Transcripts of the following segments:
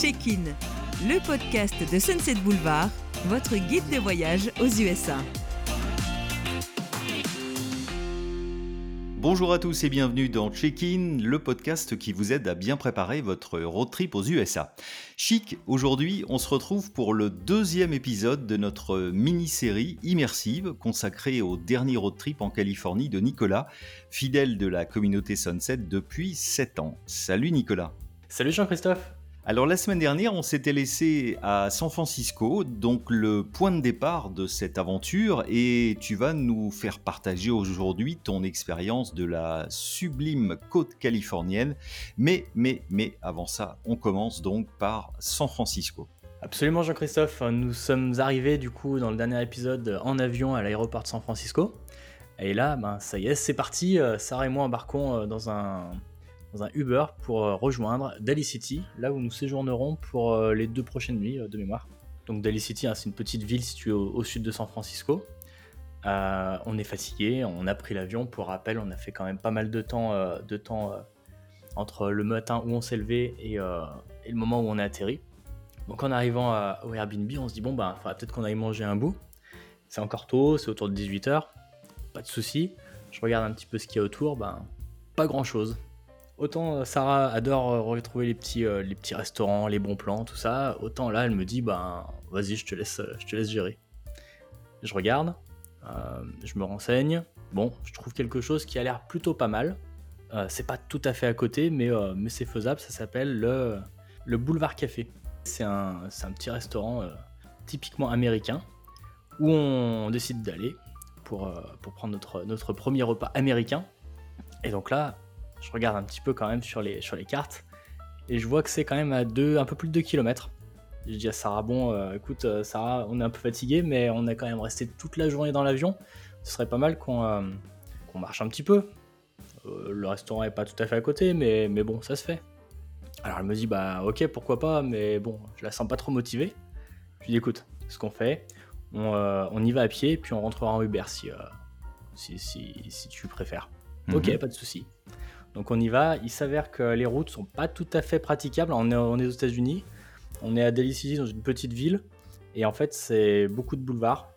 Check-in, le podcast de Sunset Boulevard, votre guide de voyage aux USA. Bonjour à tous et bienvenue dans Check-in, le podcast qui vous aide à bien préparer votre road trip aux USA. Chic, aujourd'hui on se retrouve pour le deuxième épisode de notre mini-série immersive consacrée au dernier road trip en Californie de Nicolas, fidèle de la communauté Sunset depuis 7 ans. Salut Nicolas Salut Jean-Christophe alors la semaine dernière, on s'était laissé à San Francisco, donc le point de départ de cette aventure, et tu vas nous faire partager aujourd'hui ton expérience de la sublime côte californienne. Mais, mais, mais avant ça, on commence donc par San Francisco. Absolument Jean-Christophe, nous sommes arrivés du coup dans le dernier épisode en avion à l'aéroport de San Francisco. Et là, ben, ça y est, c'est parti, euh, Sarah et moi embarquons euh, dans un dans un Uber pour euh, rejoindre Daly City, là où nous séjournerons pour euh, les deux prochaines nuits euh, de mémoire. Donc Daly City, hein, c'est une petite ville située au, sud de San Francisco. on est fatigué, on a pris l'avion. Pour rappel, on a fait quand même pas mal de temps, de temps entre le matin où on s'est levé et, le moment où on a atterri. Donc en arrivant au Airbnb, on se dit bon bah, peut-être qu'on aille manger un bout. C'est encore tôt, c'est autour de 18h, pas de souci. Je regarde un petit peu ce qu'il y a autour, ben pas grand chose. Autant euh, Sarah adore euh, retrouver les petits, euh, les petits restaurants, les bons plans, tout ça, autant là elle me dit ben vas-y je te laisse, je te laisse gérer. Je regarde, je me renseigne. Bon, je trouve quelque chose qui a l'air plutôt pas mal. c'est pas tout à fait à côté, mais, mais c'est faisable. Ça s'appelle le, le Boulevard Café. C'est un, un, petit restaurant typiquement américain où on décide d'aller pour, pour prendre notre, notre premier repas américain. Et donc là, je regarde un petit peu quand même sur les, sur les cartes et je vois que c'est quand même à deux, un peu plus de 2 km. Je dis à Sarah, bon, euh, écoute, euh, Sarah, on est un peu fatigué, mais on est quand même resté toute la journée dans l'avion. Ce serait pas mal qu'on euh, marche un petit peu. le restaurant est pas tout à fait à côté, mais, mais bon, ça se fait. Alors elle me dit, bah ok, pourquoi pas, mais bon, je la sens pas trop motivée. Je lui dis, écoute, ce qu'on fait, on, on, y va à pied, puis on rentrera en Uber si, si, si, si tu préfères. Ok, mhm. pas de souci. Donc on y va. Il s'avère que les routes sont pas tout à fait praticables. On est, aux États-Unis. On est à Daly City, dans une petite ville. Et en fait, c'est beaucoup de boulevards.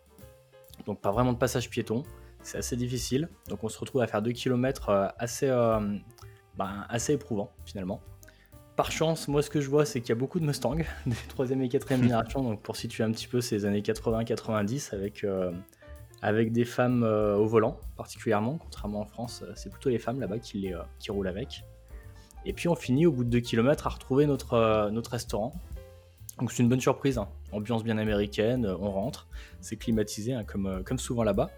Donc pas vraiment de passage piéton. C'est assez difficile. Donc on se retrouve à faire 2 km euh, assez, euh, ben, assez éprouvant finalement. Par chance, moi ce que je vois, c'est qu'il y a beaucoup de Mustang, des 3 et 4 génération. Donc pour situer un petit peu ces années 80-90 avec. Euh, avec des femmes euh, au volant particulièrement, contrairement en France, euh, c'est plutôt les femmes là-bas qui, euh, qui roulent avec. Et puis on finit au bout de 2 km à retrouver notre, notre restaurant. Donc c'est une bonne surprise, hein. ambiance bien américaine, on rentre, c'est climatisé hein, comme, comme souvent là-bas.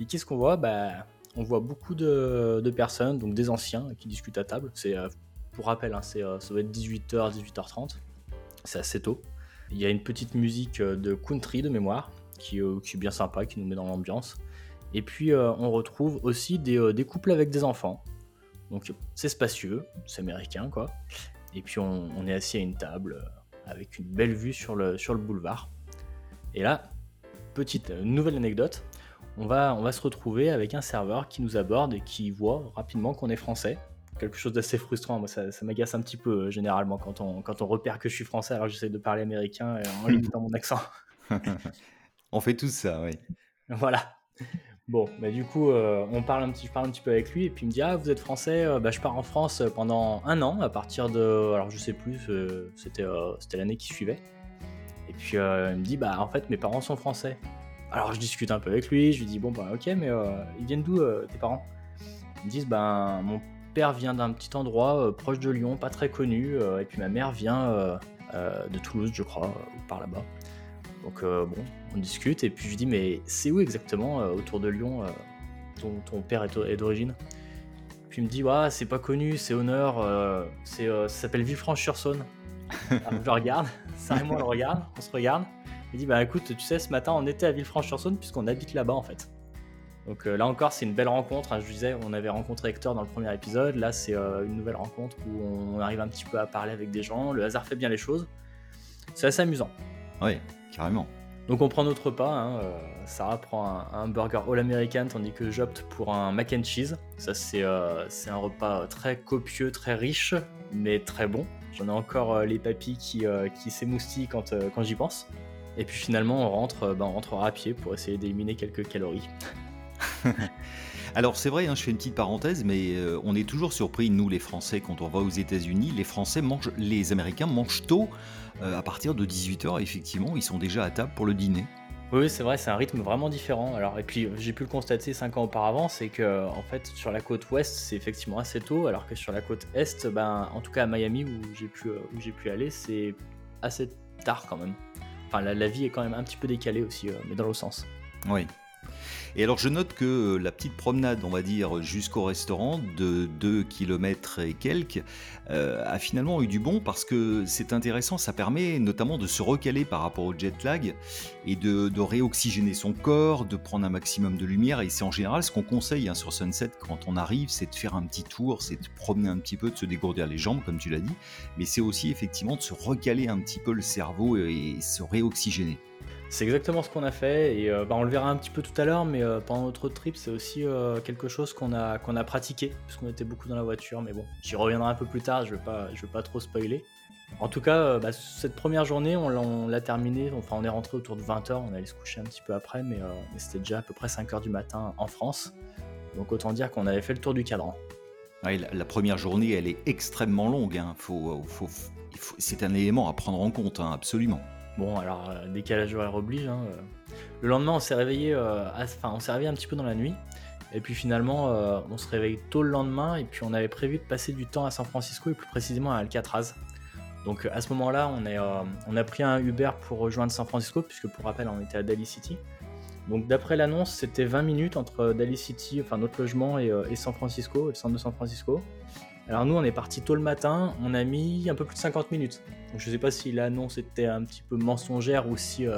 Et qu'est-ce qu'on voit? Bah, On voit beaucoup de, de, personnes, donc des anciens qui discutent à table. C'est, pour rappel, hein, ça doit être 18h, 18h30, c'est assez tôt. Il y a une petite musique de country de mémoire, euh, qui, est bien sympa, qui nous met dans l'ambiance. Et puis euh, on retrouve aussi euh, des, couples avec des enfants. Donc c'est spacieux, c'est américain quoi. Et puis on, est assis à une table avec une belle vue sur le, sur le boulevard. Et là, petite nouvelle anecdote, on va, on va se retrouver avec un serveur qui nous aborde et qui voit rapidement qu'on est français. Quelque chose d'assez frustrant, moi ça, m'agace un petit peu généralement quand on, quand on repère que je suis français alors j'essaie de parler américain en limitant mon accent. On fait tous ça, oui. Voilà. Bon, bah du coup, euh, on parle un petit, je parle un petit peu avec lui et puis il me dit ah vous êtes français, euh, bah, je pars en France pendant un an à partir de, alors je sais plus, euh, c'était l'année qui suivait. Et puis il me dit bah en fait mes parents sont français. Alors je discute un peu avec lui, je lui dis bon bah ok mais ils viennent d'où tes parents? Ils me disent bah mon père vient d'un petit endroit proche de Lyon, pas très connu, et puis ma mère vient de Toulouse je crois, ou par là-bas. Donc euh, bon, on discute et puis je lui dis mais c'est où exactement euh, autour de Lyon euh, ton, père est d'origine? Puis il me dit ouais c'est pas connu, c'est honneur, c'est ça s'appelle Villefranche-sur-Saône. je le regarde, ça et moi on le regarde, on se regarde. Il dit bah écoute tu sais ce matin on était à Villefranche-sur-Saône puisqu'on habite là-bas en fait. Donc là encore, c'est une belle rencontre. Hein. Je disais, on avait rencontré Hector dans le premier épisode. Là, c'est une nouvelle rencontre où on arrive un petit peu à parler avec des gens. Le hasard fait bien les choses. C'est assez amusant. Oui, carrément. Donc on prend notre repas, hein, euh, Sarah prend un, burger all American tandis que j'opte pour un mac and cheese. Ça c'est euh, un repas très copieux, très riche, mais très bon. J'en ai encore les papilles qui, qui s'émoustillent quand, quand j'y pense. Et puis finalement, on rentre, ben, on rentrera à pied pour essayer d'éliminer quelques calories. Alors c'est vrai, hein, je fais une petite parenthèse, mais euh, on est toujours surpris, nous les Français, quand on va aux États-Unis, les Français mangent, les Américains mangent tôt, euh, à partir de 18h, effectivement, ils sont déjà à table pour le dîner. Oui, c'est vrai, c'est un rythme vraiment différent. Alors, et puis j'ai pu le constater 5 ans auparavant, c'est que en fait sur la côte ouest c'est effectivement assez tôt, alors que sur la côte est, ben, en tout cas à Miami où j'ai pu, euh, où j'ai pu aller, c'est assez tard quand même. Enfin, la, la, vie est quand même un petit peu décalée aussi, mais dans l'autre sens. Oui. Et alors je note que la petite promenade, on va dire, jusqu'au restaurant de 2 km et quelques, euh, a finalement eu du bon parce que c'est intéressant, ça permet notamment de se recaler par rapport au jet lag et de, réoxygéner son corps, de prendre un maximum de lumière. Et c'est en général ce qu'on conseille hein, sur Sunset quand on arrive, c'est de faire un petit tour, c'est de promener un petit peu, de se dégourdir les jambes, comme tu l'as dit, mais c'est aussi effectivement de se recaler un petit peu le cerveau et se réoxygéner. C'est exactement ce qu'on a fait et euh, bah, on le verra un petit peu tout à l'heure, mais euh, pendant notre trip, c'est aussi euh, quelque chose qu'on a, qu'on a pratiqué, puisqu'on était beaucoup dans la voiture, mais bon, j'y reviendrai un peu plus tard, je ne vais, pas, pas trop spoiler. En tout cas, bah, cette première journée, on l'a terminée, enfin on est rentré autour de 20h, on allait se coucher un petit peu après, mais, c'était déjà à peu près 5h du matin en France, donc autant dire qu'on avait fait le tour du cadran. la, première journée, elle est extrêmement longue, hein. faut, c'est un élément à prendre en compte, hein, absolument. Bon, alors, euh, décalage horaire oblige. Hein, euh. Le lendemain, on s'est réveillé, euh, on s'est un petit peu dans la nuit. Et puis finalement, on se réveille tôt le lendemain. Et puis on avait prévu de passer du temps à San Francisco et plus précisément à Alcatraz. Donc à ce moment-là, on, on a pris un Uber pour rejoindre San Francisco, puisque pour rappel, on était à Daly City. Donc d'après l'annonce, c'était 20 minutes entre Daly City, enfin notre logement, et, et San Francisco, le centre de San Francisco. Alors nous, on est parti tôt le matin, on a mis un peu plus de 50 minutes. Donc je sais pas si l'annonce était un petit peu mensongère ou si euh,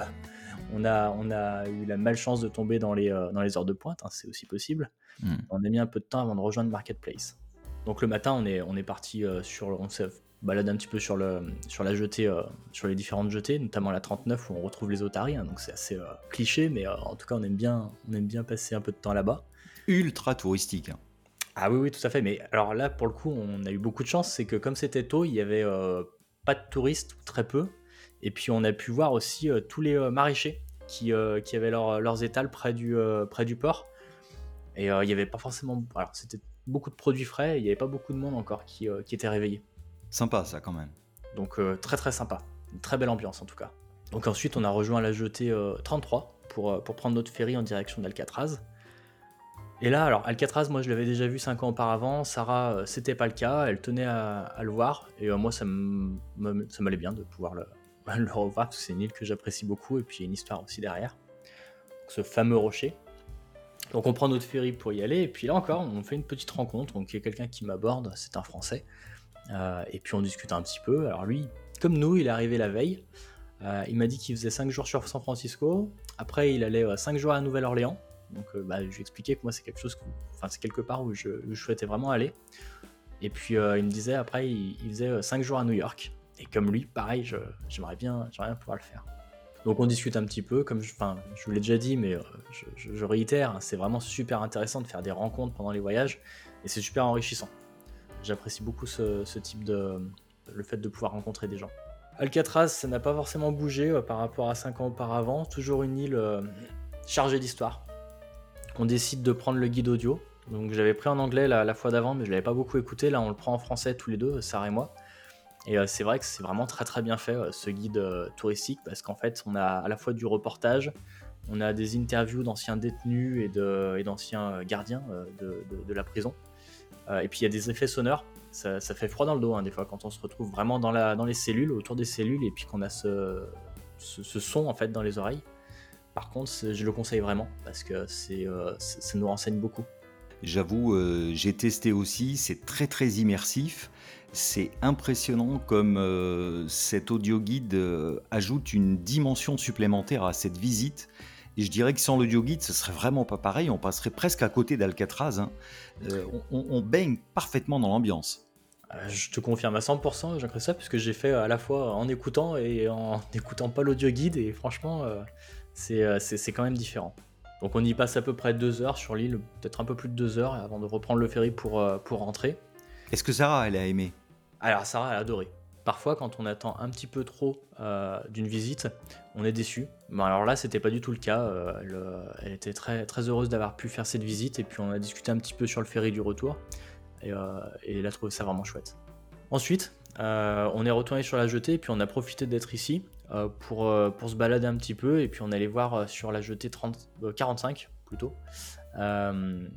on, a, on a eu la malchance de tomber dans les, euh, dans les heures de pointe, hein, c'est aussi possible. Hmm. On a mis un peu de temps avant de rejoindre Marketplace. Donc le matin, on est, on est parti euh, sur, on s'est baladé un petit peu sur, le, sur la jetée, sur les différentes jetées, notamment la 39 où on retrouve les otaries, hein, donc c'est assez cliché, mais en tout cas on aime bien, on aime bien passer un peu de temps là-bas. Ultra touristique. Hein. Ah oui, oui, tout à fait. Mais alors là, pour le coup, on a eu beaucoup de chance. C'est que comme c'était tôt, il y avait euh, pas de touristes, très peu. Et puis on a pu voir aussi euh, tous les euh, maraîchers qui, qui avaient leurs étals près du, près du port. Et il n'y avait pas forcément. Alors c'était beaucoup de produits frais. il n'y avait pas beaucoup de monde encore qui, qui était réveillé. Sympa ça quand même. Donc très très sympa. Une très belle ambiance en tout cas. Donc ensuite, on a rejoint la jetée 33 pour, pour prendre notre ferry en direction d'Alcatraz. Et là, alors Alcatraz, moi je l'avais déjà vu 5 ans auparavant. Sarah, euh, c'était pas le cas. Elle tenait à, le voir. Et euh, moi, ça m'allait bien de pouvoir le, revoir parce que c'est une île que j'apprécie beaucoup. Et puis il y a une histoire aussi derrière. ce fameux rocher. Donc on prend notre ferry pour y aller. Et puis là encore, on fait une petite rencontre. Donc il y a quelqu'un qui m'aborde. C'est un Français. Euh, et puis on discute un petit peu. Alors lui, comme nous, il est arrivé la veille. il m'a dit qu'il faisait 5 jours sur San Francisco. Après, il allait 5 jours à Nouvelle-Orléans. Donc euh, bah, je lui expliquais que moi c'est quelque chose, part où je, souhaitais vraiment aller. Et puis euh, il me disait après il, faisait 5 euh, jours à New York. Et comme lui, pareil, j'aimerais bien, bien pouvoir le faire. Donc on discute un petit peu, comme je, vous l'ai déjà dit, mais je, réitère, c'est vraiment super intéressant de faire des rencontres pendant les voyages et c'est super enrichissant. J'apprécie beaucoup ce, ce, type de. le fait de pouvoir rencontrer des gens. Alcatraz, ça n'a pas forcément bougé par rapport à 5 ans auparavant, toujours une île chargée d'histoire on décide de prendre le guide audio. Donc j'avais pris en anglais la, fois d'avant, mais je l'avais pas beaucoup écouté. Là, on le prend en français tous les deux, Sarah et moi. Et euh, c'est vrai que c'est vraiment très très bien fait euh, ce guide euh, touristique parce qu'en fait, on a à la fois du reportage, on a des interviews d'anciens détenus et d'anciens gardiens de, la prison. et puis il y a des effets sonores. Ça, fait froid dans le dos hein, des fois quand on se retrouve vraiment dans, les cellules, autour des cellules, et puis qu'on a ce, ce son en fait dans les oreilles. Par contre, je le conseille vraiment parce que c'est, euh, ça nous renseigne beaucoup. J'avoue, euh, j'ai testé aussi, c'est très très immersif. C'est impressionnant comme euh, cet audio guide ajoute une dimension supplémentaire à cette visite. Et je dirais que sans l'audio guide, ce serait vraiment pas pareil. On passerait presque à côté d'Alcatraz. Hein. On, baigne parfaitement dans l'ambiance. Je te confirme à 100%, Jean-Christophe, puisque j'ai fait à la fois en écoutant et en n'écoutant pas l'audio guide. Et franchement, c'est quand même différent. Donc on y passe à peu près deux heures sur l'île, peut-être un peu plus de deux heures avant de reprendre le ferry pour, euh, pour rentrer. Est-ce que Sarah, elle a aimé? Alors Sarah, elle a adoré. parfois quand on attend un petit peu trop d'une visite, on est déçu. Bon, alors là, c'était pas du tout le cas. elle, était très, très heureuse d'avoir pu faire cette visite et puis on a discuté un petit peu sur le ferry du retour et, et elle a trouvé ça vraiment chouette. Ensuite, on est retourné sur la jetée et puis on a profité d'être ici pour, pour se balader un petit peu et puis on allait voir sur la jetée 30, 45 plutôt euh,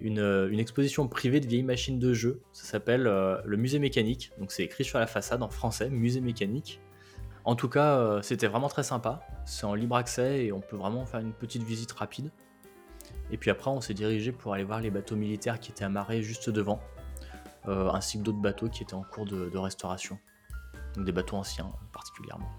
une, exposition privée de vieilles machines de jeu. Ça s'appelle euh, le musée mécanique. Donc c'est écrit sur la façade en français, musée mécanique. En tout cas, euh, c'était vraiment très sympa. C'est en libre accès et on peut vraiment faire une petite visite rapide. Et puis après, on s'est dirigé pour aller voir les bateaux militaires qui étaient amarrés juste devant, ainsi que d'autres bateaux qui étaient en cours de restauration. Donc des bateaux anciens particulièrement.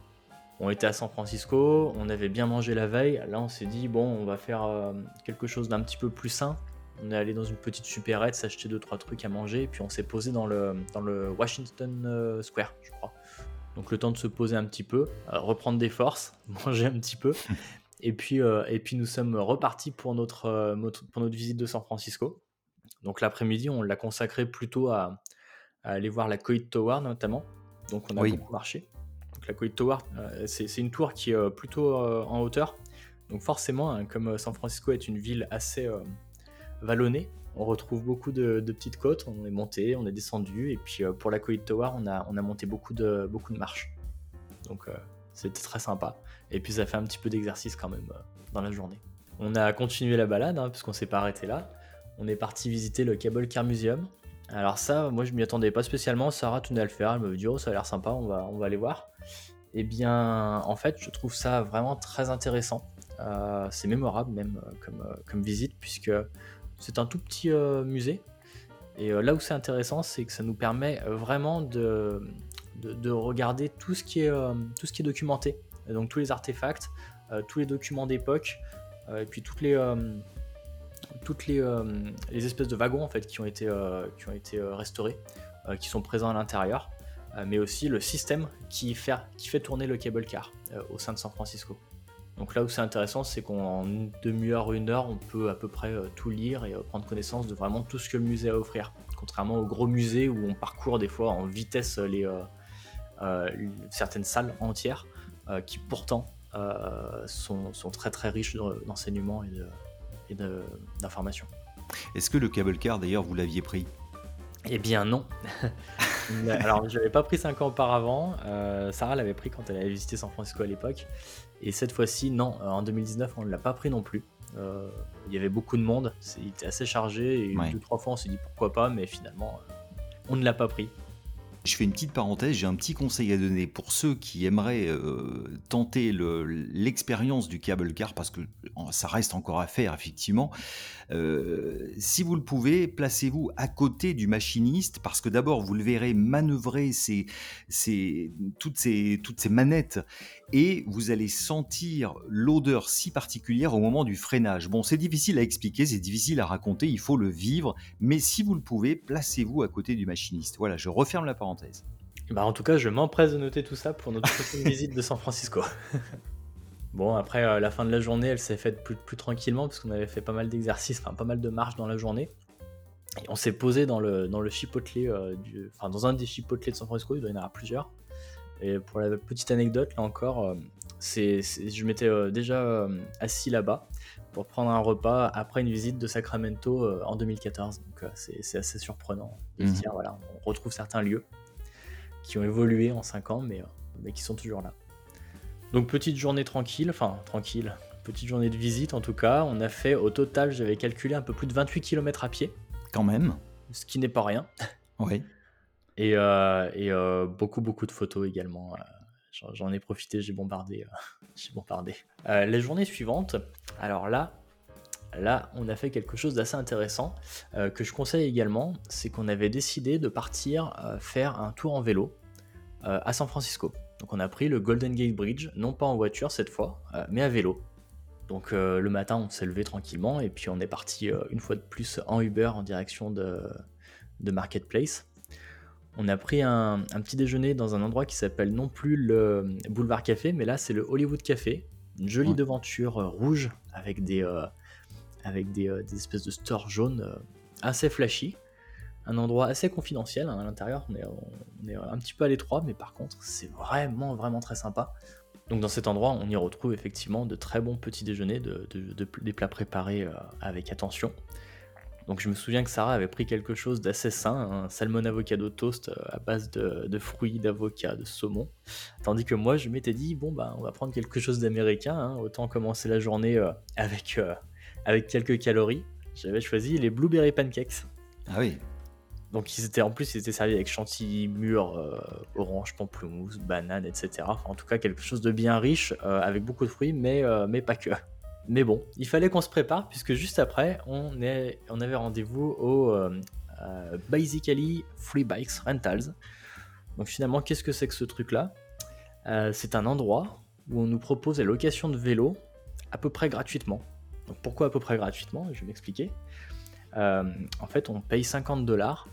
On était à San Francisco, on avait bien mangé la veille. Là, on s'est dit, bon, on va faire quelque chose d'un petit peu plus sain. On est allé dans une petite supérette, s'acheter deux trois trucs à manger, et puis on s'est posé dans le, dans le Washington euh, Square, je crois. Donc le temps de se poser un petit peu, euh, reprendre des forces, manger un petit peu, et puis, euh, et puis nous sommes repartis pour notre, pour notre visite de San Francisco. Donc l'après-midi, on l'a consacré plutôt à, aller voir la Coit Tower notamment. Donc on a beaucoup marché. La Coit Tower, c'est une tour qui est plutôt en hauteur. Donc forcément, hein, comme San Francisco est une ville assez vallonné. On retrouve beaucoup de, petites côtes. On est monté, on est descendu. Et puis euh, pour la Coit Tower, on a, on a monté beaucoup de, marches. Donc euh, c'était très sympa. Et puis ça fait un petit peu d'exercice quand même euh, dans la journée. On a continué la balade, hein, puisqu'on s'est pas arrêté là. On est parti visiter le Cable Car Museum. Alors ça, moi je m'y attendais pas spécialement. Sarah tenait à le faire. Elle me dit oh ça a l'air sympa, on va, on va aller voir. Eh bien, en fait, je trouve ça vraiment très intéressant. c'est mémorable même comme, comme visite puisque c'est un tout petit euh, musée. Et euh, là où c'est intéressant, c'est que ça nous permet euh, vraiment de, de, regarder tout ce, qui est, documenté. donc tous les artefacts, tous les documents d'époque, et puis toutes les, espèces de wagons en fait, qui ont été, qui ont été restaurés, qui sont présents à l'intérieur, mais aussi le système qui fait, qui fait tourner le cable car au sein de San Francisco. Donc là où c'est intéressant, c'est qu'en une demi-heure, une heure, on peut à peu près euh, tout lire et euh, prendre connaissance de vraiment tout ce que le musée a à offrir. Contrairement au gros musée où on parcourt des fois en vitesse les, euh, certaines salles entières qui pourtant sont, très très riches d'enseignements et d'informations. Est-ce que le cable car d'ailleurs vous l'aviez pris? Eh bien non. Alors je l'avais pas pris 5 ans auparavant. Sarah l'avait pris quand elle avait visité San Francisco à l'époque. Et cette fois-ci, non, euh, en 2019, on ne l'a pas pris non plus. Euh, il y avait beaucoup de monde, il était assez chargé, et deux, trois fois on s'est dit pourquoi pas, mais finalement, euh, on ne l'a pas pris. Je fais une petite parenthèse, j'ai un petit conseil à donner pour ceux qui aimeraient tenter l'expérience du cable car, parce que ça reste encore à faire effectivement. si vous le pouvez, placez-vous à côté du machiniste, parce que d'abord vous le verrez manœuvrer toutes, ces, toutes ces manettes et vous allez sentir l'odeur si particulière au moment du freinage. Bon, c'est difficile à expliquer, c'est difficile à raconter, il faut le vivre, mais si vous le pouvez, placez-vous à côté du machiniste. Voilà, je referme la parenthèse. Bah en tout cas, je m'empresse de noter tout ça pour notre prochaine visite de San Francisco. bon, après euh, la fin de la journée, elle s'est faite plus, plus tranquillement parce qu'on avait fait pas mal d'exercices, enfin pas mal de marches dans la journée. Et on s'est posé dans le, dans le chipotlé, euh, du, enfin dans un des chipotlés de San Francisco, il doit y en avoir plusieurs. Et pour la petite anecdote, là encore, euh, c'est, je m'étais euh, déjà euh, assis là-bas pour prendre un repas après une visite de Sacramento en 2014. Donc c'est, assez surprenant de se mhm. dire, voilà, on retrouve certains lieux qui ont évolué en 5 ans, mais, mais qui sont toujours là. Donc petite journée tranquille, enfin tranquille, petite journée de visite en tout cas. On a fait au total, j'avais calculé un peu plus de 28 km à pied. Quand même. Ce qui n'est pas rien. Oui. Et, euh, euh, beaucoup, beaucoup de photos également. Euh, j'en ai profité, j'ai bombardé. j'ai bombardé. la journée suivante, alors là, là, on a fait quelque chose d'assez intéressant que je conseille également. C'est qu'on avait décidé de partir faire un tour en vélo à San Francisco. Donc on a pris le Golden Gate Bridge, non pas en voiture cette fois, mais à vélo. Donc le matin, on s'est levé tranquillement et puis on est parti une fois de plus en Uber en direction de, de Marketplace on a pris un, petit déjeuner dans un endroit qui s'appelle non plus le Boulevard Café, mais là c'est le Hollywood Café. Une jolie devanture euh, rouge avec des, euh, avec euh, des, espèces de stores jaunes assez flashy. un endroit assez confidentiel hein, à l'intérieur. On est, on est un petit peu à l'étroit, mais par contre, c'est vraiment, vraiment très sympa. Donc dans cet endroit, on y retrouve effectivement de très bons petits déjeuners, de, des plats préparés avec attention. Donc je me souviens que Sarah avait pris quelque chose d'assez sain, un salmon avocado toast euh, à base de, fruits, d'avocat, de saumon. Tandis que moi, je m'étais dit, bon, bah, on va prendre quelque chose d'américain, hein, autant commencer la journée euh, avec, avec quelques calories. J'avais choisi les blueberry pancakes. Ah oui, donc ils étaient en plus ils étaient servis avec chantilly mûr, euh, orange, pamplemousse, banane, etc. en tout cas quelque chose de bien riche euh, avec beaucoup de fruits, mais, euh, mais pas que. Mais bon, il fallait qu'on se prépare puisque juste après on, avait rendez-vous au Basically Free Bikes Rentals. Donc finalement qu'est-ce que c'est que ce truc là C'est un endroit où on nous propose la location de vélos à peu près gratuitement. Donc pourquoi à peu près gratuitement? Je vais m'expliquer. en fait, on paye 50 dollars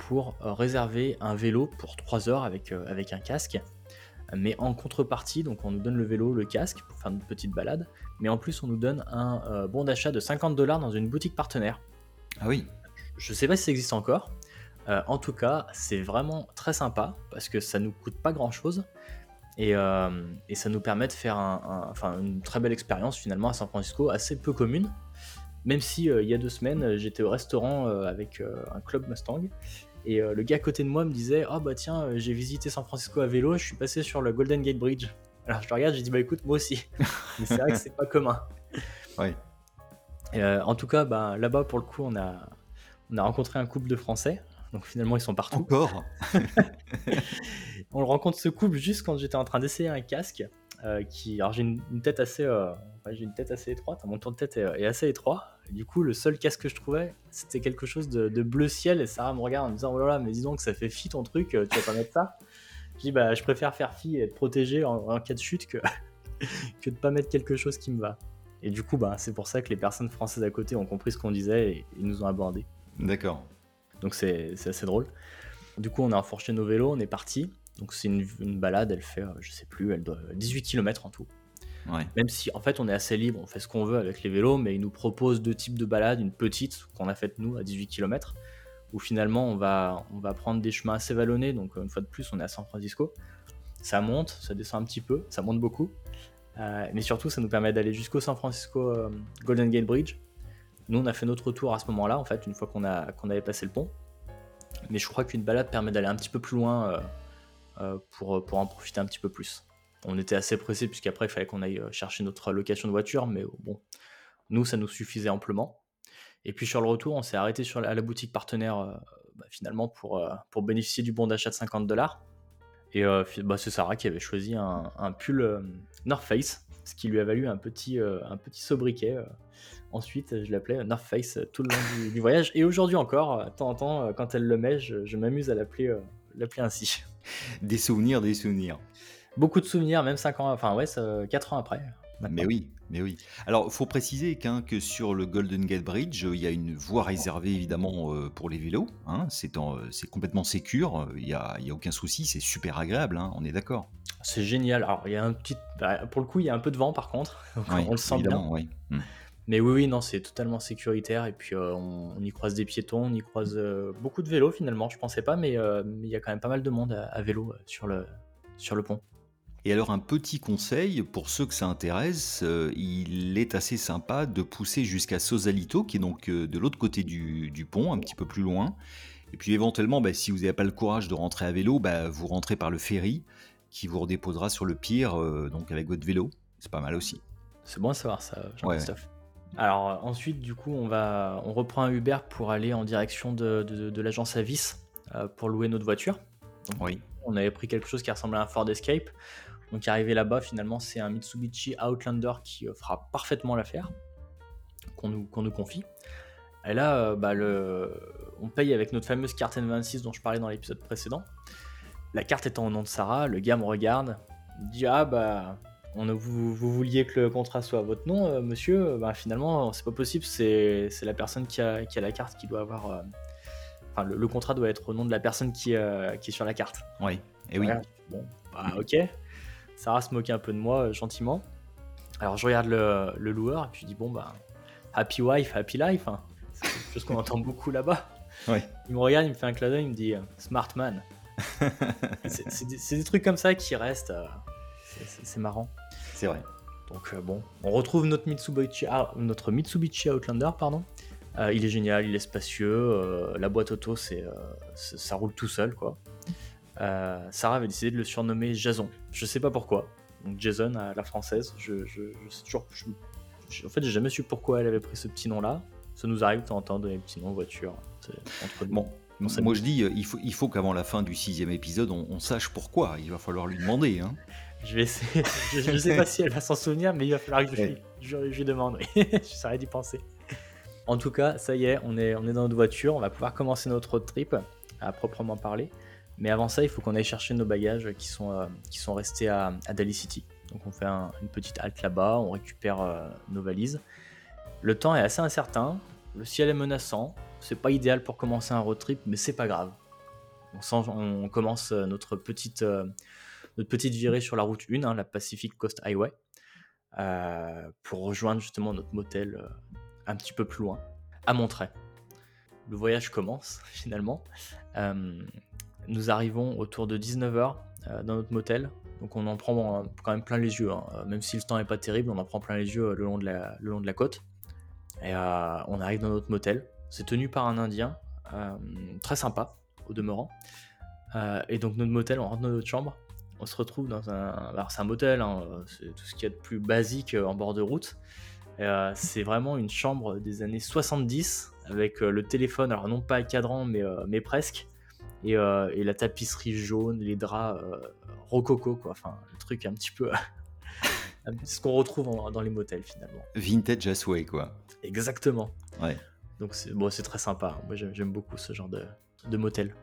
pour euh, réserver un vélo pour 3 heures avec, euh, avec un casque. Mais en contrepartie, donc on nous donne le vélo, le casque pour faire une petite balade, mais en plus on nous donne un euh, bon d'achat de 50 dollars dans une boutique partenaire. Ah oui. Je sais pas si ça existe encore. en tout cas, c'est vraiment très sympa parce que ça nous coûte pas grand chose et, et ça nous permet de faire un, une très belle expérience finalement à San Francisco, assez peu commune. Même si il y a deux semaines, j'étais au restaurant avec un club Mustang et euh, le gars à côté de moi me disait Oh bah tiens, euh, j'ai visité San Francisco à vélo, je suis passé sur le Golden Gate Bridge. Alors je le regarde, j'ai dit Bah écoute, moi aussi. Mais c'est vrai que c'est pas commun. Ouais. Euh, en tout cas, bah, là-bas, pour le coup, on a, on a rencontré un couple de Français. Donc finalement, ils sont partout. Encore On rencontre ce couple juste quand j'étais en train d'essayer un casque. qui, alors j'ai une, tête assez, j'ai une tête assez étroite. Mon tour de tête est assez étroit du coup, le seul casque que je trouvais, c'était quelque chose de, bleu ciel. Et Sarah me regarde en me disant Oh là là, mais dis donc, ça fait fi ton truc, euh, tu vas pas mettre ça Je dis Bah, je préfère faire fi et être protégé en, cas de chute que, que de pas mettre quelque chose qui me va. Et du coup, bah, c'est pour ça que les personnes françaises à côté ont compris ce qu'on disait et ils nous ont abordé. D'accord. Donc c'est assez drôle. Du coup, on a enfourché nos vélos, on est parti. Donc c'est une, une, balade, elle fait, euh, je sais plus, elle doit 18 km en tout. Même si en fait on est assez libre, on fait ce qu'on veut avec les vélos, mais ils nous proposent deux types de balades, une petite qu'on a faite nous à 18 km, où finalement on va, on va prendre des chemins assez vallonnés, donc une fois de plus on est à San Francisco. Ça monte, ça descend un petit peu, ça monte beaucoup, euh, mais surtout ça nous permet d'aller jusqu'au San Francisco euh, Golden Gate Bridge. Nous on a fait notre tour à ce moment-là, en fait, une fois qu'on avait passé le pont. Mais je crois qu'une balade permet d'aller un petit peu plus loin euh, pour, pour en profiter un petit peu plus on était assez pressé puisqu'après il fallait qu'on aille euh, chercher notre location de voiture, mais euh, bon, nous ça nous suffisait amplement. Et puis sur le retour, on s'est arrêté sur la, à la boutique partenaire euh, bah, finalement pour, pour bénéficier du bon d'achat de 50 dollars. Et bah, c'est Sarah qui avait choisi un, pull North Face, ce qui lui a valu un petit, un petit sobriquet. ensuite, je l'appelais North Face tout le long du, voyage. Et aujourd'hui encore, de temps en temps, quand elle le met, je, je m'amuse à l'appeler l'appeler ainsi. Des souvenirs, des souvenirs beaucoup de souvenirs, même 5 ans, enfin ouais, 4 ans après. Mais oui, mais oui. Alors, il faut préciser qu'un que sur le Golden Gate Bridge, il y a une voie réservée évidemment euh, pour les vélos. Hein, c'est complètement sécure, il n'y a, y a, aucun souci, c'est super agréable, hein, on est d'accord. C'est génial. Alors, il y a un petit. Bah, pour le coup, il y a un peu de vent par contre. on le sent bien. Oui. Hmm. Mais oui, oui, non, c'est totalement sécuritaire. Et puis, euh, on, y croise des piétons, on y croise euh, beaucoup de vélos finalement. Je pensais pas, mais il y a quand même pas mal de monde à, à vélo sur le, sur le pont. Et alors un petit conseil pour ceux que ça intéresse, euh, il est assez sympa de pousser jusqu'à Sausalito, qui est donc euh, de l'autre côté du, pont, un petit peu plus loin. Et puis éventuellement, bah, si vous n'avez pas le courage de rentrer à vélo, bah, vous rentrez par le ferry qui vous redéposera sur le pier, euh, donc avec votre vélo. C'est pas mal aussi. C'est bon à savoir ça, Jean-Christophe. Alors ensuite, du coup, on, va, on reprend un Uber pour aller en direction de, l'agence Avis pour louer notre voiture. oui. On avait pris quelque chose qui ressemblait à un Ford Escape. Donc arrivé là-bas, finalement, c'est un Mitsubishi Outlander qui euh, fera parfaitement l'affaire, qu'on nous, nous, confie. Et là, euh, bah, le... on paye avec notre fameuse carte N26 dont je parlais dans l'épisode précédent. La carte étant au nom de Sarah, le gars me regarde, dit Ah bah, on, vous, vous, vouliez que le contrat soit à votre nom, euh, monsieur Bah finalement, c'est pas possible, c'est la personne qui a, qui a, la carte qui doit avoir. Enfin, le, contrat doit être au nom de la personne qui, qui est sur la carte. Oui, et oui. Bon, bah ok. Sarah se moquait un peu de moi euh, gentiment. Alors je regarde le, loueur et puis je dis bon bah happy wife, happy life. Hein. C'est quelque chose qu'on entend beaucoup là-bas. Il me regarde, il me fait un clin d'œil, il me dit Smart man. c'est des, trucs comme ça qui restent. c'est marrant. C'est vrai. Donc bon, on retrouve notre Mitsubishi, ah, notre Mitsubishi Outlander, pardon. il est génial, il est spacieux. la boîte auto, c'est, ça roule tout seul, quoi. Sarah avait décidé de le surnommer Jason. Je sais pas pourquoi. Donc Jason à la française. Je, je, sais toujours. en fait, j'ai jamais su pourquoi elle avait pris ce petit nom-là. Ça nous arrive de temps en temps donner des petits noms voiture. Bon, moi je dis, euh, il faut, il faut qu'avant la fin du sixième épisode, on, sache pourquoi. Il va falloir lui demander. Hein. je vais essayer. je ne sais pas si elle va s'en souvenir, mais il va falloir que je, je, lui demande. je serais d'y penser. En tout cas, ça y est, on est, on est dans notre voiture. On va pouvoir commencer notre road trip à proprement parler. Mais avant ça, il faut qu'on aille chercher nos bagages qui sont, euh, qui sont restés à, à Daly City. Donc on fait une petite halte là-bas, on récupère euh, nos valises. Le temps est assez incertain, le ciel est menaçant. C'est pas idéal pour commencer un road trip, mais c'est pas grave. On, commence euh, notre petite, notre petite virée sur la route 1, hein, la Pacific Coast Highway, pour rejoindre justement notre motel un petit peu plus loin, à Monterey. Le voyage commence finalement. Nous arrivons autour de 19h euh, dans notre motel. Donc on en prend euh, quand même plein les yeux. Hein. Euh, même si le temps n'est pas terrible, on en prend plein les yeux le long de la, le long de la côte. Et on arrive dans notre motel. C'est tenu par un Indien, très sympa au demeurant. et donc notre motel, on rentre dans notre chambre. On se retrouve dans un... Alors c'est un motel, hein, c'est tout ce qu'il y a de plus basique en bord de route. c'est vraiment une chambre des années 70 avec le téléphone, alors non pas cadran mais, mais presque. Euh, et, la tapisserie jaune, les draps euh, rococo, quoi. Enfin, le truc un petit peu. ce qu'on retrouve dans les motels finalement. Vintage as way, quoi. Exactement. Ouais. Donc c'est bon, très sympa. Moi j'aime beaucoup ce genre de, de motel,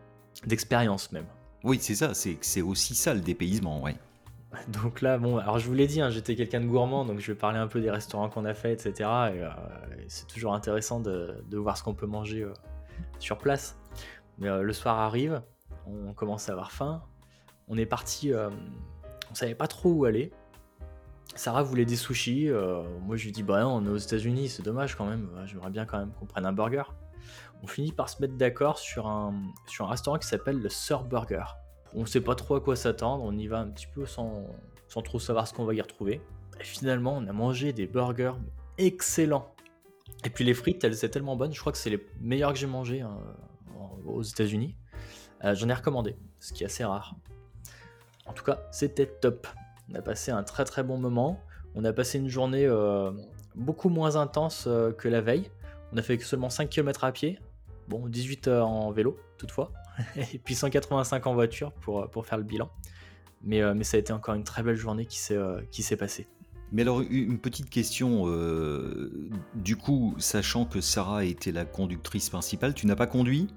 d'expérience même. Oui, c'est ça, c'est aussi ça le dépaysement, ouais. Donc là, bon, alors je vous l'ai dit, hein, j'étais quelqu'un de gourmand, donc je vais parler un peu des restaurants qu'on a fait, etc. Et, euh, c'est toujours intéressant de, de voir ce qu'on peut manger sur place. Mais euh, le soir arrive, on commence à avoir faim. On est parti, euh, on savait pas trop où aller. Sarah voulait des sushis. Euh, moi, je lui dis Bah on est aux États-Unis, c'est dommage quand même. J'aimerais bien quand même qu'on prenne un burger. On finit par se mettre d'accord sur un, restaurant qui s'appelle le Sir Burger. On sait pas trop à quoi s'attendre, on y va un petit peu sans, sans trop savoir ce qu'on va y retrouver. Et finalement, on a mangé des burgers excellents. Et puis les frites, elles étaient tellement bonnes, je crois que c'est les meilleures que j'ai mangées. Hein aux États-Unis. Euh, j'en ai recommandé, ce qui est assez rare. En tout cas, c'était top. On a passé un très très bon moment. On a passé une journée euh, beaucoup moins intense euh, que la veille. On a fait seulement 5 km à pied. Bon, 18 en vélo, toutefois. Et puis 185 en voiture pour, pour faire le bilan. Mais, mais ça a été encore une très belle journée qui s'est passée. Mais alors, une petite question. du coup, sachant que Sarah était la conductrice principale, tu n'as pas conduit?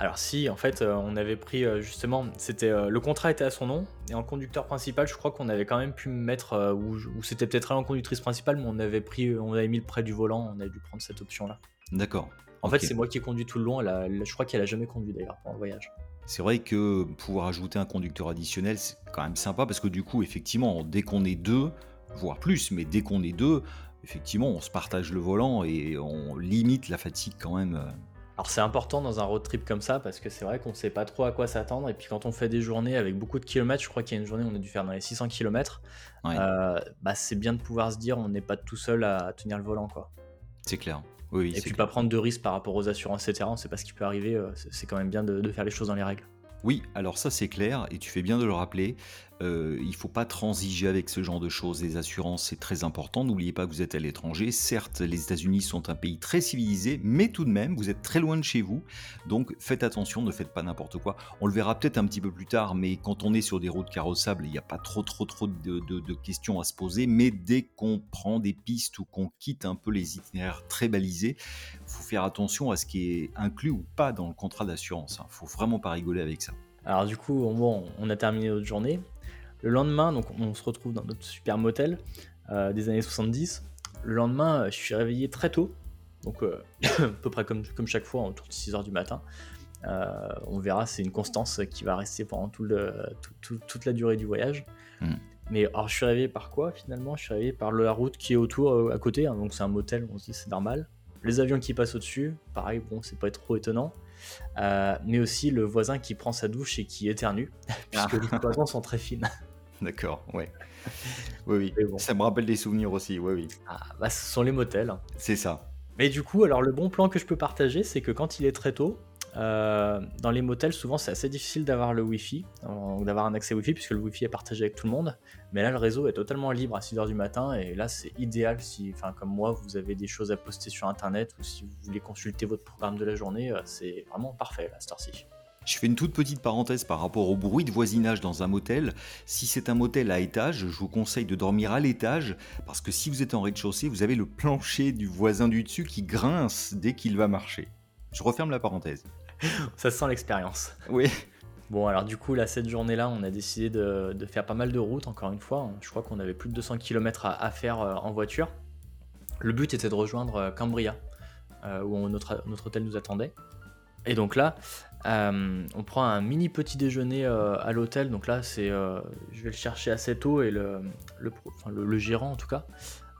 Alors si, en fait, euh, on avait pris euh, justement, c'était euh, le contrat était à son nom et en conducteur principal, je crois qu'on avait quand même pu mettre ou, c'était peut-être elle en conductrice principale, mais on avait pris, on avait mis le près du volant, on a dû prendre cette option-là. D'accord. En fait, c'est moi qui ai conduit tout le long. je crois qu'elle a jamais conduit d'ailleurs pendant le voyage. C'est vrai que pouvoir ajouter un conducteur additionnel, c'est quand même sympa parce que du coup, effectivement, dès qu'on est deux, voire plus, mais dès qu'on est deux, effectivement, on se partage le volant et on limite la fatigue quand même alors c'est important dans un road trip comme ça parce que c'est vrai qu'on ne sait pas trop à quoi s'attendre et puis quand on fait des journées avec beaucoup de kilomètres, je crois qu'il y a une journée où on a dû faire dans les 600 km, euh, bah c'est bien de pouvoir se dire on n'est pas tout seul à tenir le volant quoi. C'est clair. Oui, et puis pas prendre de risques par rapport aux assurances etc. On sait pas ce qui peut arriver, euh, c'est quand même bien de faire les choses dans les règles. Oui, alors ça c'est clair, et tu fais bien de le rappeler. Euh, il ne faut pas transiger avec ce genre de choses. Les assurances, c'est très important. N'oubliez pas que vous êtes à l'étranger. Certes, les États-Unis sont un pays très civilisé, mais tout de même, vous êtes très loin de chez vous. Donc faites attention, ne faites pas n'importe quoi. On le verra peut-être un petit peu plus tard, mais quand on est sur des routes carrossables, il n'y a pas trop, trop, trop de, questions à se poser. Mais dès qu'on prend des pistes ou qu'on quitte un peu les itinéraires très balisés, il faut faire attention à ce qui est inclus ou pas dans le contrat d'assurance. Il hein. ne faut vraiment pas rigoler avec ça. Alors du coup, bon, on a terminé notre journée. Le lendemain, donc on se retrouve dans notre super motel euh, des années 70. Le lendemain, euh, je suis réveillé très tôt, donc euh, à peu près comme, comme chaque fois, autour de 6h du matin. on verra, c'est une constance qui va rester pendant tout le, toute la durée du voyage. Hmm. Mais alors, je suis réveillé par quoi finalement? Je suis réveillé par la route qui est autour, à côté, hein, donc c'est un motel, on se dit c'est normal. Les avions qui passent au-dessus, pareil, bon, c'est pas trop étonnant. mais aussi le voisin qui prend sa douche et qui éternue, puisque les cloisons sont très fines. D'accord, ouais. Oui, oui. Ça me rappelle des souvenirs aussi, oui, oui. Ah, bah, ce sont les motels. C'est ça. Mais du coup, alors le bon plan que je peux partager, c'est que quand il est très tôt, euh, dans les motels, souvent c'est assez difficile d'avoir le Wi-Fi, d'avoir un accès Wi-Fi, puisque le Wi-Fi est partagé avec tout le monde. Mais là, le réseau est totalement libre à 6h du matin, et là, c'est idéal si, enfin, comme moi, vous avez des choses à poster sur Internet, ou si vous voulez consulter votre programme de la journée, euh, c'est vraiment parfait, la cette ci Je fais une toute petite parenthèse par rapport au bruit de voisinage dans un motel. Si c'est un motel à étage, je vous conseille de dormir à l'étage parce que si vous êtes en rez-de-chaussée, vous avez le plancher du voisin du dessus qui grince dès qu'il va marcher. Je referme la parenthèse. Ça sent l'expérience. Oui. Bon, alors du coup, là, cette journée-là, on a décidé de, faire pas mal de routes, encore une fois. Je crois qu'on avait plus de 200 km à, faire euh, en voiture. Le but était de rejoindre euh, Cambria, euh, où notre, notre, hôtel nous attendait. Et donc là, on prend un mini petit déjeuner à l'hôtel. Donc là, c'est, je vais le chercher assez tôt et le, le, gérant, en tout cas,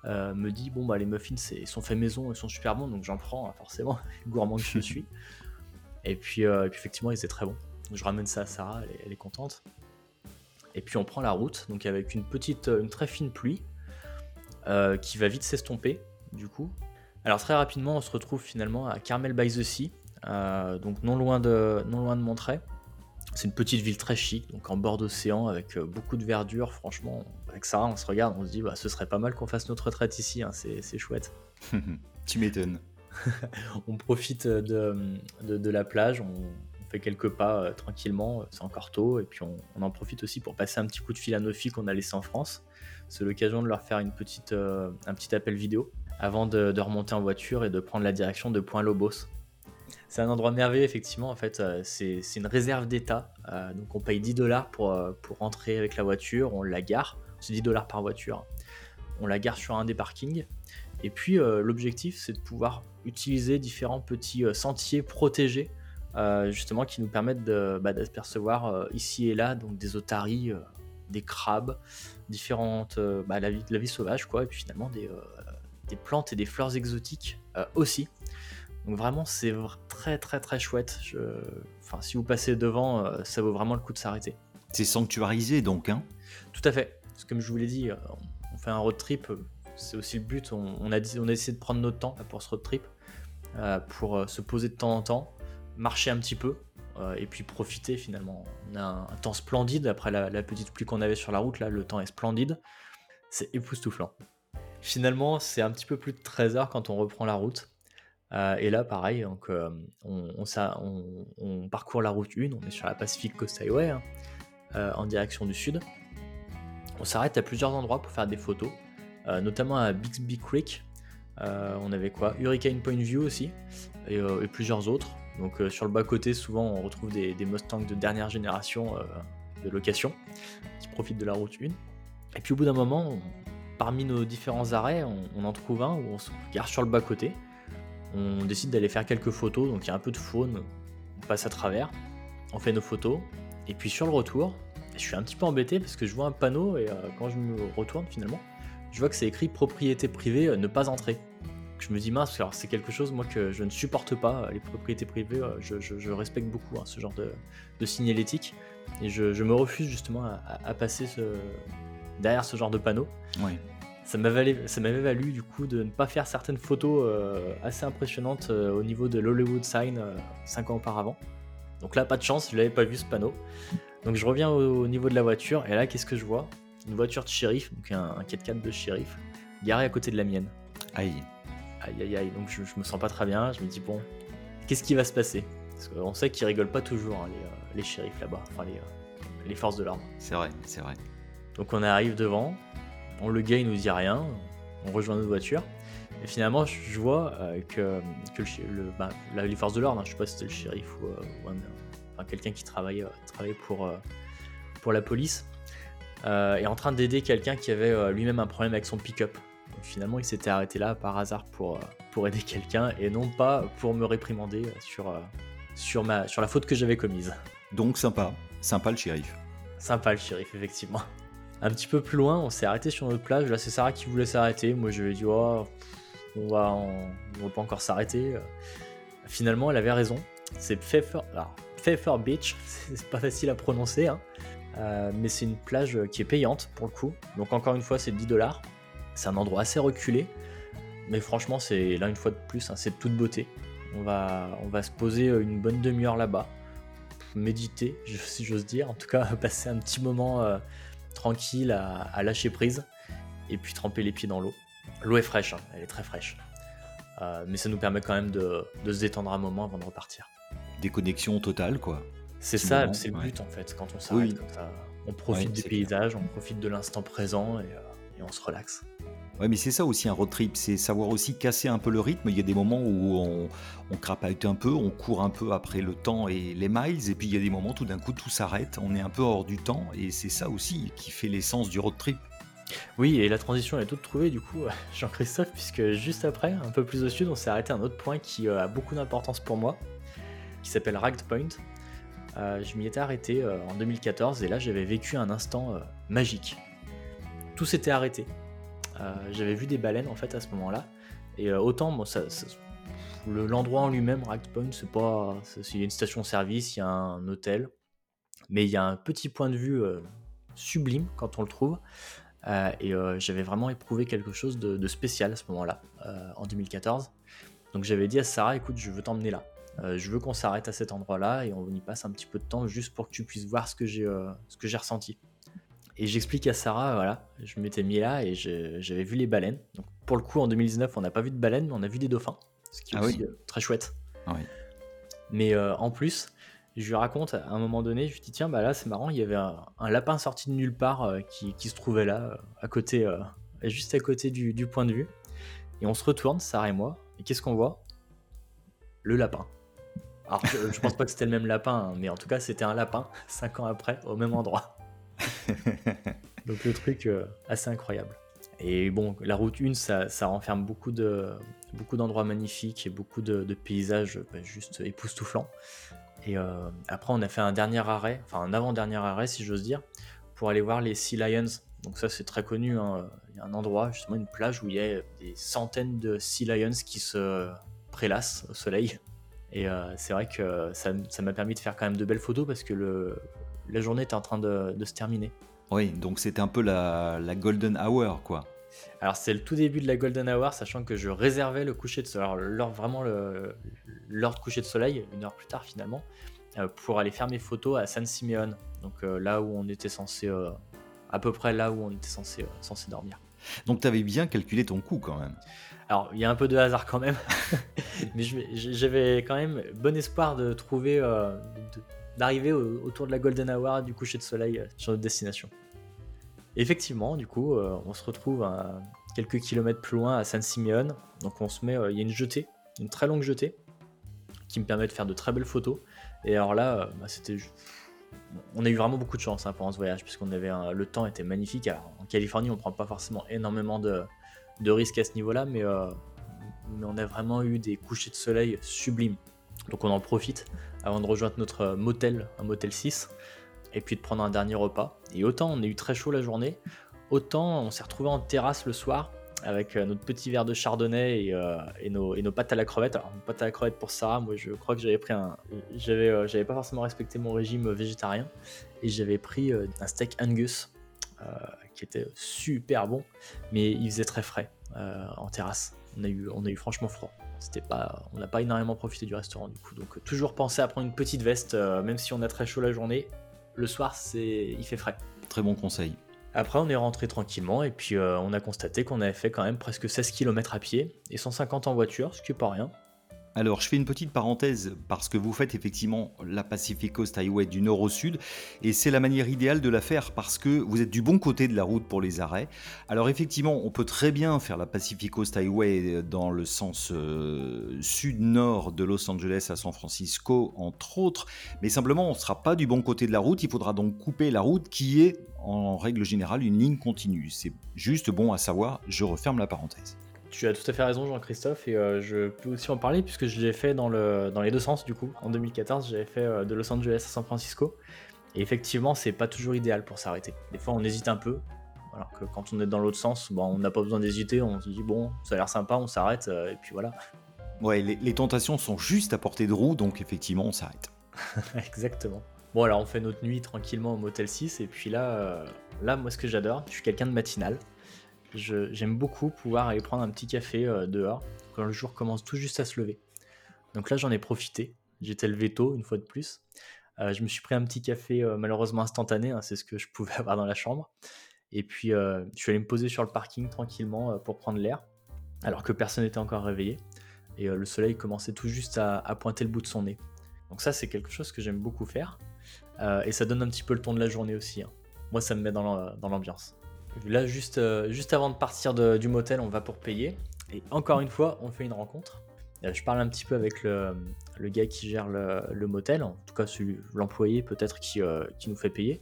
me dit bon bah les muffins sont faits maison, ils sont super bons, donc j'en prends forcément, gourmand que je suis. Et puis, euh, puis effectivement, il était très bon. je ramène ça à Sarah, elle est, contente. Et puis on prend la route, donc avec une petite, une très fine pluie euh, qui va vite s'estomper, du coup. Alors très rapidement, on se retrouve finalement à Carmel by the Sea, euh, donc non loin de, non loin de. C'est une petite ville très chic, donc en bord d'océan, avec beaucoup de verdure. Franchement, avec Sarah, on se regarde, on se dit, bah, ce serait pas mal qu'on fasse notre retraite ici, hein, c'est chouette. tu m'étonnes. on profite de, de, la plage, on, fait quelques pas euh, tranquillement, c'est encore tôt, et puis on, en profite aussi pour passer un petit coup de fil à nos filles qu'on a laissé en France. C'est l'occasion de leur faire une petite, euh, un petit appel vidéo avant de, remonter en voiture et de prendre la direction de Point Lobos. C'est un endroit merveilleux, effectivement. En fait, euh, c'est une réserve d'État. donc, on paye 10 dollars pour, pour rentrer avec la voiture. On la gare. C'est 10 dollars par voiture. On la gare sur un des parkings. Et puis euh, l'objectif, c'est de pouvoir utiliser différents petits euh, sentiers protégés, euh, justement, qui nous permettent bah, d'apercevoir ici et là donc des otaries, des crabes, différentes, bah, la, vie, la vie sauvage, quoi, et puis finalement des, des plantes et des fleurs exotiques aussi. Donc vraiment, c'est très très très chouette. Je... Enfin, si vous passez devant, ça vaut vraiment le coup de s'arrêter. C'est sanctuarisé donc, hein? Tout à fait. Parce que comme je vous l'ai dit, on fait un road trip c'est aussi le but. On, a, on a essayé de prendre notre temps pour ce road trip, euh, pour euh, se poser de temps en temps, marcher un petit peu, euh, et puis profiter finalement. On a un, temps splendide après la, petite pluie qu'on avait sur la route, là, le temps est splendide. C'est époustouflant. Finalement, c'est un petit peu plus de 13 heures quand on reprend la route. Et là, pareil, donc, on, ça, on, parcourt la route 1, on est sur la Pacific Coast Highway, hein, en direction du sud. On s'arrête à plusieurs endroits pour faire des photos. Euh, notamment à Bixby Creek. Euh, on avait quoi? Hurricane Point View aussi, et, euh, plusieurs autres. Donc sur le bas-côté, souvent on retrouve des, Mustangs de dernière génération de location qui profitent de la route 1. Et puis au bout d'un moment, parmi nos différents arrêts, on, en trouve un où on se garde sur le bas-côté. On décide d'aller faire quelques photos, donc il y a un peu de faune, on passe à travers, on fait nos photos. Et puis sur le retour, je suis un petit peu embêté parce que je vois un panneau et quand je me retourne finalement, je vois que c'est écrit propriété privée, euh, ne pas entrer. Je me dis mince, alors c'est quelque chose moi que je ne supporte pas, euh, les propriétés privées, euh, je, respecte beaucoup hein, ce genre de, signalétique et je, me refuse justement à, passer derrière ce genre de panneau. Ça m'avait valu du coup de ne pas faire certaines photos assez impressionnantes au niveau de l'Hollywood Sign 5 ans auparavant. Donc là, pas de chance, je l'avais pas vu ce panneau. Donc je reviens au niveau de la voiture et là, qu'est-ce que je vois? Une voiture de shérif, donc un, 4x4 de shérif, garé à côté de la mienne. Aïe. Aïe aïe aïe, donc je, me sens pas très bien, je me dis bon, qu'est-ce qui va se passer? Parce qu'on sait qu'ils rigolent pas toujours, hein, les, euh, les, shérifs là-bas, enfin les, euh, les forces de l'ordre. C'est vrai, c'est vrai. Donc on arrive devant, on le gars il nous dit rien, on rejoint notre voiture, et finalement je vois euh, que, que, le, bah, les forces de l'ordre, hein, je sais pas si c'était le shérif ou, enfin, quelqu'un qui travaillait, travaillait pour, pour la police, euh, est en train d'aider quelqu'un qui avait euh, lui-même un problème avec son pick-up. finalement, il s'était arrêté là par hasard pour, euh, pour aider quelqu'un et non pas pour me réprimander sur, sur, ma, sur la faute que j'avais commise. Donc sympa, sympa le shérif. Sympa le shérif, effectivement. Un petit peu plus loin, on s'est arrêté sur notre plage. Là, c'est Sarah qui voulait s'arrêter. Moi, je lui ai dit, oh, on va, va pas encore s'arrêter. Finalement, elle avait raison. C'est Pfeffer, Beach, c'est pas facile à prononcer, hein. mais c'est une plage qui est payante pour le coup. Donc encore une fois, c'est 10 dollars. C'est un endroit assez reculé, mais franchement, c'est là une fois de plus, hein, c'est de toute beauté. On va, on va se poser une bonne demi-heure là-bas, méditer, si j'ose dire. En tout cas, passer un petit moment tranquille à, lâcher prise et puis tremper les pieds dans l'eau. L'eau est fraîche, hein, elle est très fraîche. Euh, mais ça nous permet quand même de, se détendre un moment avant de repartir. Déconnexion totale, quoi. C'est ça, c'est le but en fait, quand on s'arrête comme ça. On profite des paysages, on profite de l'instant présent et, euh, on se relaxe. Ouais, mais c'est ça aussi un road trip, c'est savoir aussi casser un peu le rythme. Il y a des moments où on, on un peu, on court un peu après le temps et les miles, et puis il y a des moments tout d'un coup tout s'arrête, on est un peu hors du temps, et c'est ça aussi qui fait l'essence du road trip. Oui, et la transition est toute trouvée du coup, Jean-Christophe, puisque juste après, un peu plus au sud, on s'est arrêté à un autre point qui euh, a beaucoup d'importance pour moi, qui s'appelle Ragged Point. Euh, je m'y étais arrêté euh, en 2014 et là j'avais vécu un instant magique. Tout s'était arrêté. J'avais vu des baleines en fait à ce moment-là. Et autant, bon, ça, l'endroit en lui-même, Ragged Point, c'est pas. Il y a une station-service, il y a un hôtel, mais il y a un petit point de vue sublime quand on le trouve. Euh, et euh, j'avais vraiment éprouvé quelque chose de, spécial à ce moment-là, euh, en 2014. Donc j'avais dit à Sarah, écoute, je veux t'emmener là. je veux qu'on s'arrête à cet endroit-là et on y passe un petit peu de temps juste pour que tu puisses voir ce que j'ai ressenti. Et j'explique à Sarah, voilà, je m'étais mis là et j'avais vu les baleines. Donc pour le coup, en 2019, on n'a pas vu de baleines, mais on a vu des dauphins, ce qui est ah aussi très chouette. Ah mais en plus, je lui raconte à un moment donné, je lui dis tiens bah là c'est marrant, il y avait un, lapin sorti de nulle part euh, qui, se trouvait là, euh, à côté, euh, juste à côté du, point de vue. Et on se retourne, Sarah et moi, et qu'est-ce qu'on voit? Le lapin. Alors je, je, pense pas que c'était le même lapin, hein, mais en tout cas c'était un lapin, cinq ans après, au même endroit. Donc le truc assez incroyable. Et bon, la route 1, ça, renferme beaucoup de beaucoup d'endroits magnifiques et beaucoup de, paysages bah, juste époustouflants. Et euh, après, on a fait un dernier arrêt, enfin un avant-dernier arrêt, si j'ose dire, pour aller voir les Sea Lions. Donc ça, c'est très connu. Hein. Il y a un endroit, justement, une plage où il y a des centaines de Sea Lions qui se prélassent au soleil. Et euh, c'est vrai que ça m'a permis de faire quand même de belles photos parce que le, la journée était en train de, se terminer. Oui, donc c'était un peu la, la golden hour, quoi. Alors c'est le tout début de la Golden Hour, sachant que je réservais le coucher de soleil, vraiment l'heure de coucher de soleil, une heure plus tard finalement, euh, pour aller faire mes photos à San Simeon, donc euh, là où on était censé, euh, à peu près là où on était censé, censé dormir. Donc tu avais bien calculé ton coût quand même. Alors il y a un peu de hasard quand même, mais j'avais quand même bon espoir de trouver, d'arriver autour de la Golden Hour du coucher de soleil sur notre destination. Effectivement, du coup, euh, on se retrouve quelques kilomètres plus loin à San Simeon. Donc on se met, euh, il y a une jetée, une très longue jetée, qui me permet de faire de très belles photos. Et alors là, euh, bah, c'était, on a eu vraiment beaucoup de chance hein, pendant ce voyage, puisqu'on avait le temps était magnifique. Alors, en Californie, on prend pas forcément énormément de, risques à ce niveau-là, mais on a vraiment eu des couchers de soleil sublimes. Donc on en profite avant de rejoindre notre motel, un motel 6 et puis de prendre un dernier repas. Et autant on a eu très chaud la journée, autant on s'est retrouvé en terrasse le soir avec euh, notre petit verre de chardonnay et, euh, nos, et, nos, pâtes à la crevette. Alors, pâtes à la crevette pour Sarah, moi je crois que j'avais pris un. J'avais, euh, j'avais pas forcément respecté mon régime végétarien et j'avais pris un steak Angus qui était super bon, mais il faisait très frais en terrasse. On a eu, on a eu franchement froid. C'était pas, on n'a pas énormément profité du restaurant du coup. Donc toujours penser à prendre une petite veste, même si on a très chaud la journée, le soir, c'est, il fait frais. Très bon conseil. Après, on est rentré tranquillement et puis euh, on a constaté qu'on avait fait quand même presque 16 km à pied et 150 en voiture, ce qui est pas rien. Alors, je fais une petite parenthèse parce que vous faites effectivement la Pacific Coast Highway du nord au sud et c'est la manière idéale de la faire parce que vous êtes du bon côté de la route pour les arrêts. Alors, effectivement, on peut très bien faire la Pacific Coast Highway dans le sens euh, sud-nord de Los Angeles à San Francisco, entre autres, mais simplement, on ne sera pas du bon côté de la route. Il faudra donc couper la route qui est en règle générale une ligne continue. C'est juste bon à savoir. Je referme la parenthèse. Tu as tout à fait raison, Jean-Christophe, et euh, je peux aussi en parler puisque je l'ai fait dans, le, dans les deux sens du coup. En 2014, j'avais fait euh, de Los Angeles à San Francisco, et effectivement, c'est pas toujours idéal pour s'arrêter. Des fois, on hésite un peu, alors que quand on est dans l'autre sens, bon, on n'a pas besoin d'hésiter, on se dit bon, ça a l'air sympa, on s'arrête, euh, et puis voilà. Ouais, les, les tentations sont juste à portée de roue, donc effectivement, on s'arrête. Exactement. Bon, alors on fait notre nuit tranquillement au Motel 6, et puis là, là moi, ce que j'adore, je suis quelqu'un de matinal. J'aime beaucoup pouvoir aller prendre un petit café euh, dehors quand le jour commence tout juste à se lever. Donc là, j'en ai profité. J'étais levé tôt, une fois de plus. Euh, je me suis pris un petit café euh, malheureusement instantané, hein, c'est ce que je pouvais avoir dans la chambre. Et puis, je suis allé me poser sur le parking tranquillement pour prendre l'air, alors que personne n'était encore réveillé. Et le soleil commençait tout juste à, pointer le bout de son nez. Donc ça, c'est quelque chose que j'aime beaucoup faire. Et ça donne un petit peu le ton de la journée aussi. hein. Moi, ça me met dans l'ambiance. Là, juste, euh, juste avant de partir de- du motel, on va pour payer. Et encore une fois, on fait une rencontre. Euh, je parle un petit peu avec le, le gars qui gère le, le motel, en tout cas l'employé peut-être qui, euh, qui nous fait payer.